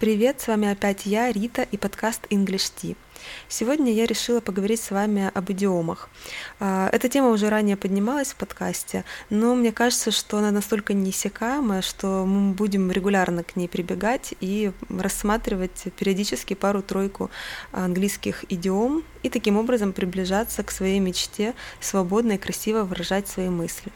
Привет, с вами опять я, Рита, и подкаст English Tea. Сегодня я решила поговорить с вами об идиомах. А, эта тема уже ранее поднималась в подкасте, но мне кажется, что она настолько неиссякаемая, что мы будем регулярно к ней прибегать и рассматривать периодически пару-тройку английских идиом и таким образом приближаться к своей мечте свободно и красиво выражать свои мысли.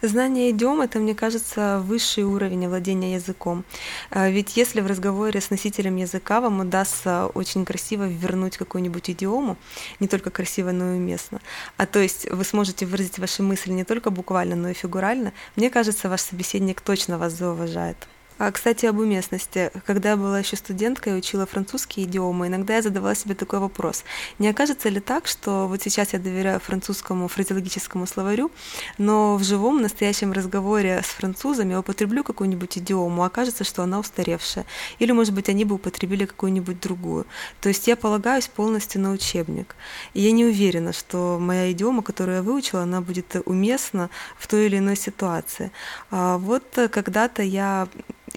Знание идиом — это, мне кажется, высший уровень владения языком. А, ведь если в разговоре с носителем языка вам удастся очень красиво вернуть какую-нибудь идиому, не только красиво, но и уместно, а то есть вы сможете выразить ваши мысли не только буквально, но и фигурально, мне кажется, ваш собеседник точно вас зауважает. А, кстати, об уместности. Когда я была еще студенткой и учила французские идиомы, иногда я задавала себе такой вопрос. Не окажется ли так, что вот сейчас я доверяю французскому фразеологическому словарю, но в живом, настоящем разговоре с французами я употреблю какую-нибудь идиому, а окажется, что она устаревшая. Или, может быть, они бы употребили какую-нибудь другую. То есть я полагаюсь полностью на учебник. И я не уверена, что моя идиома, которую я выучила, она будет уместна в той или иной ситуации. А вот когда-то я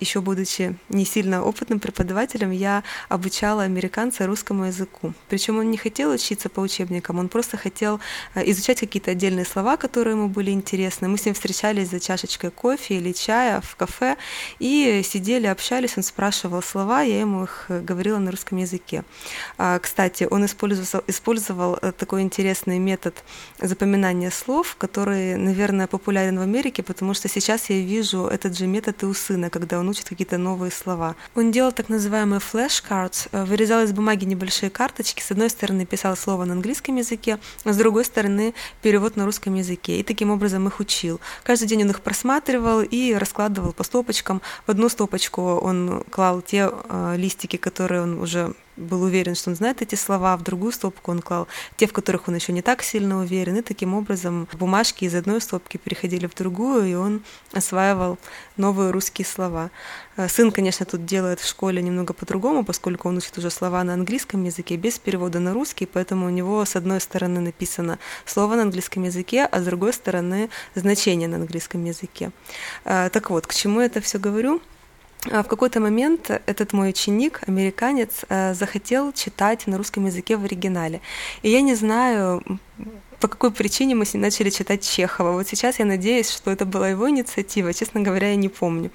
еще будучи не сильно опытным преподавателем, я обучала американца русскому языку. Причем он не хотел учиться по учебникам, он просто хотел э, изучать какие-то отдельные слова, которые ему были интересны. Мы с ним встречались за чашечкой кофе или чая в кафе и сидели, общались, он спрашивал слова, я ему их э, говорила на русском языке. А, кстати, он использовал, использовал э, такой интересный метод запоминания слов, который, наверное, популярен в Америке, потому что сейчас я вижу этот же метод и у сына, когда он учит какие-то новые слова. Он делал так называемые flashcards, э, вырезал из бумаги небольшие карточки, с одной стороны писал слово на английском языке, а с другой стороны перевод на русском языке, и таким образом их учил. Каждый день он их просматривал и раскладывал по стопочкам. В одну стопочку он клал те э, листики, которые он уже был уверен, что он знает эти слова, в другую стопку он клал те, в которых он еще не так сильно уверен, и таким образом бумажки из одной стопки переходили в другую, и он осваивал новые русские слова. Э, сын, конечно, тут делает в школе немного по-другому, поскольку он учит уже слова на английском языке без перевода на русский, поэтому у него с одной стороны написано слово на английском языке, а с другой стороны значение на английском языке. Э, так вот, к чему это все говорю? А в какой-то момент этот мой ученик, американец, э, захотел читать на русском языке в оригинале. И я не знаю, по какой причине мы с ним начали читать Чехова. Вот сейчас я надеюсь, что это была его инициатива, честно говоря, я не помню.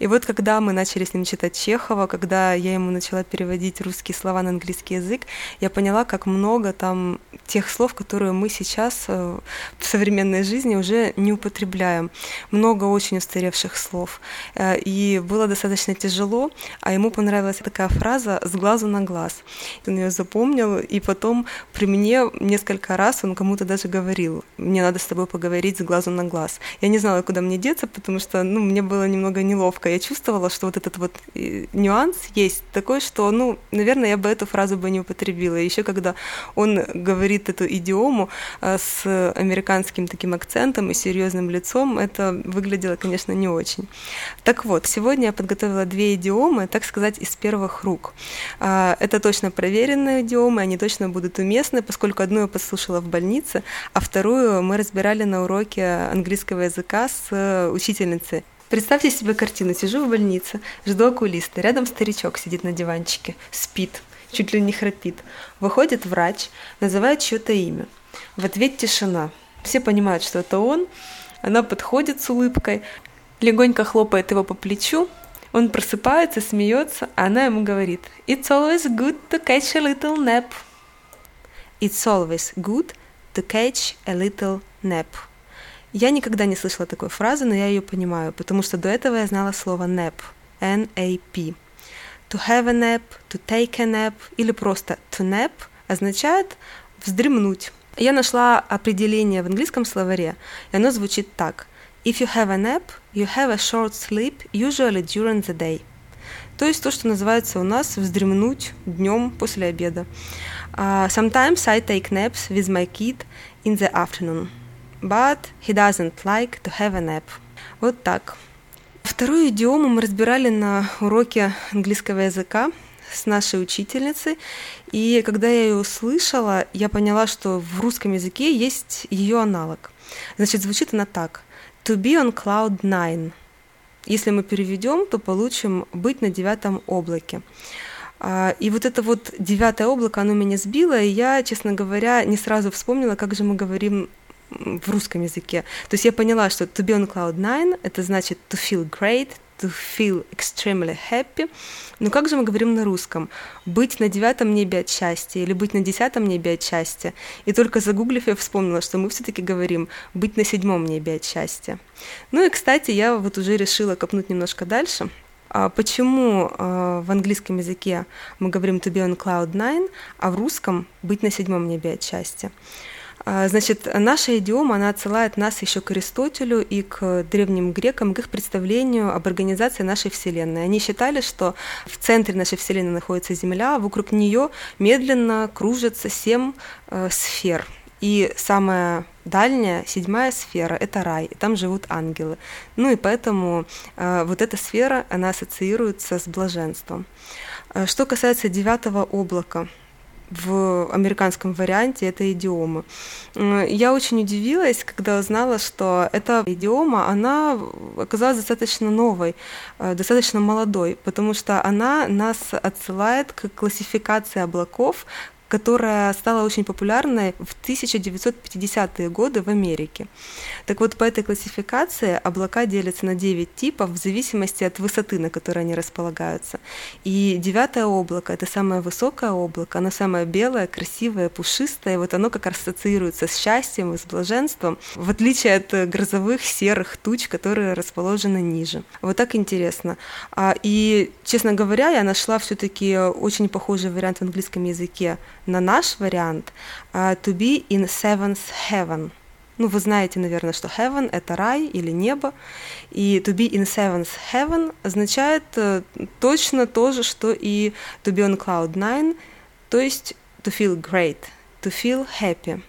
И вот когда мы начали с ним читать Чехова, когда я ему начала переводить русские слова на английский язык, я поняла, как много там тех слов, которые мы сейчас э, в современной жизни уже не употребляем. Много очень устаревших слов. Э, и было достаточно тяжело, а ему понравилась такая фраза «с глазу на глаз». Он ее запомнил, и потом при мне несколько раз он кому-то кому-то даже говорил, мне надо с тобой поговорить с глазу на глаз. Я не знала, куда мне деться, потому что, ну, мне было немного неловко. Я чувствовала, что вот этот вот э, нюанс есть такой, что, ну, наверное, я бы эту фразу бы не употребила. Еще когда он говорит эту идиому э, с американским таким акцентом и серьезным лицом, это выглядело, конечно, не очень. Так вот, сегодня я подготовила две идиомы, так сказать, из первых рук. А, это точно проверенные идиомы, они точно будут уместны, поскольку одну я послушала в больнице, учиться, а вторую мы разбирали на уроке английского языка с э, учительницей. Представьте себе картину. Сижу в больнице, жду окулиста. Рядом старичок сидит на диванчике, спит, чуть ли не храпит. Выходит врач, называет чье-то имя. В ответ тишина. Все понимают, что это он. Она подходит с улыбкой, легонько хлопает его по плечу. Он просыпается, смеется, а она ему говорит «It's always good to catch a little nap». It's always good to catch a little nap. Я никогда не слышала такой фразы, но я ее понимаю, потому что до этого я знала слово nap, N-A-P. To have a nap, to take a nap или просто to nap означает вздремнуть. Я нашла определение в английском словаре, и оно звучит так. If you have a nap, you have a short sleep, usually during the day. То есть то, что называется у нас вздремнуть днем после обеда. Uh, sometimes I take naps with my kid in the afternoon, but he doesn't like to have a nap. Вот так. Вторую идиому мы разбирали на уроке английского языка с нашей учительницей, и когда я ее услышала, я поняла, что в русском языке есть ее аналог. Значит, звучит она так. To be on cloud nine. если мы переведем, то получим быть на девятом облаке. А, и вот это вот девятое облако, оно меня сбило, и я, честно говоря, не сразу вспомнила, как же мы говорим в русском языке. То есть я поняла, что to be on cloud nine — это значит to feel great, to feel extremely happy. Но как же мы говорим на русском? Быть на девятом небе от счастья или быть на десятом небе от счастья? И только загуглив, я вспомнила, что мы все-таки говорим быть на седьмом небе от счастья. Ну и, кстати, я вот уже решила копнуть немножко дальше. А почему а, в английском языке мы говорим to be on cloud nine, а в русском быть на седьмом небе от счастья? А, значит, наша идиома, она отсылает нас еще к Аристотелю и к древним грекам, к их представлению об организации нашей Вселенной. Они считали, что в центре нашей Вселенной находится Земля, а вокруг нее медленно кружатся семь э, сфер. И самая дальняя, седьмая сфера — это рай, и там живут ангелы. Ну и поэтому э, вот эта сфера, она ассоциируется с блаженством. Э, что касается девятого облака — в американском варианте этой идиомы. Я очень удивилась, когда узнала, что эта идиома, она оказалась достаточно новой, э, достаточно молодой, потому что она нас отсылает к классификации облаков, которая стала очень популярной в 1950-е годы в Америке. Так вот, по этой классификации облака делятся на 9 типов в зависимости от высоты, на которой они располагаются. И девятое облако — это самое высокое облако, оно самое белое, красивое, пушистое, вот оно как ассоциируется с счастьем и с блаженством, в отличие от грозовых серых туч, которые расположены ниже. Вот так интересно. А, и, честно говоря, я нашла все таки очень похожий вариант в английском языке на наш вариант uh, to be in seventh heaven. Ну, вы знаете, наверное, что heaven — это рай или небо, и to be in seventh heaven означает uh, точно то же, что и to be on cloud nine, то есть to feel great, to feel happy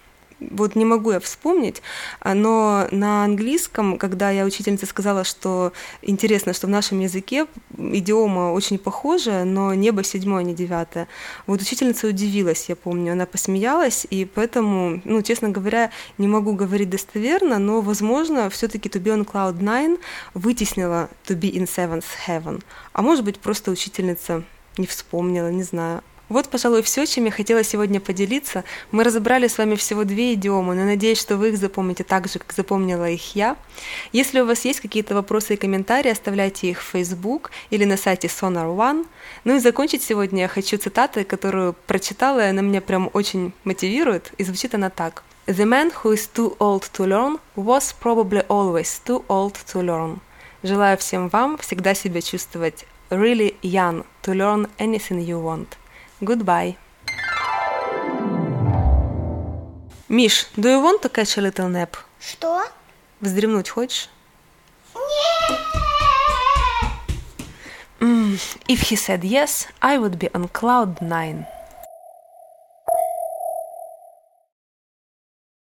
вот не могу я вспомнить, а, но на английском, когда я учительнице сказала, что интересно, что в нашем языке идиома очень похожая, но небо седьмое, а не девятое. Вот учительница удивилась, я помню, она посмеялась, и поэтому, ну, честно говоря, не могу говорить достоверно, но, возможно, все-таки to be on cloud nine вытеснила to be in seventh heaven. А может быть, просто учительница не вспомнила, не знаю. Вот, пожалуй, все, чем я хотела сегодня поделиться. Мы разобрали с вами всего две идиомы, но надеюсь, что вы их запомните так же, как запомнила их я. Если у вас есть какие-то вопросы и комментарии, оставляйте их в Facebook или на сайте Sonar One. Ну и закончить сегодня я хочу цитатой, которую прочитала, и она меня прям очень мотивирует, и звучит она так. The man who is too old to learn was probably always too old to learn. Желаю всем вам всегда себя чувствовать really young to learn anything you want. Goodbye. Миш, do you want to catch a little nap? Что? Вздремнуть хочешь? Нет! Mm, if he said yes, I would be on cloud nine.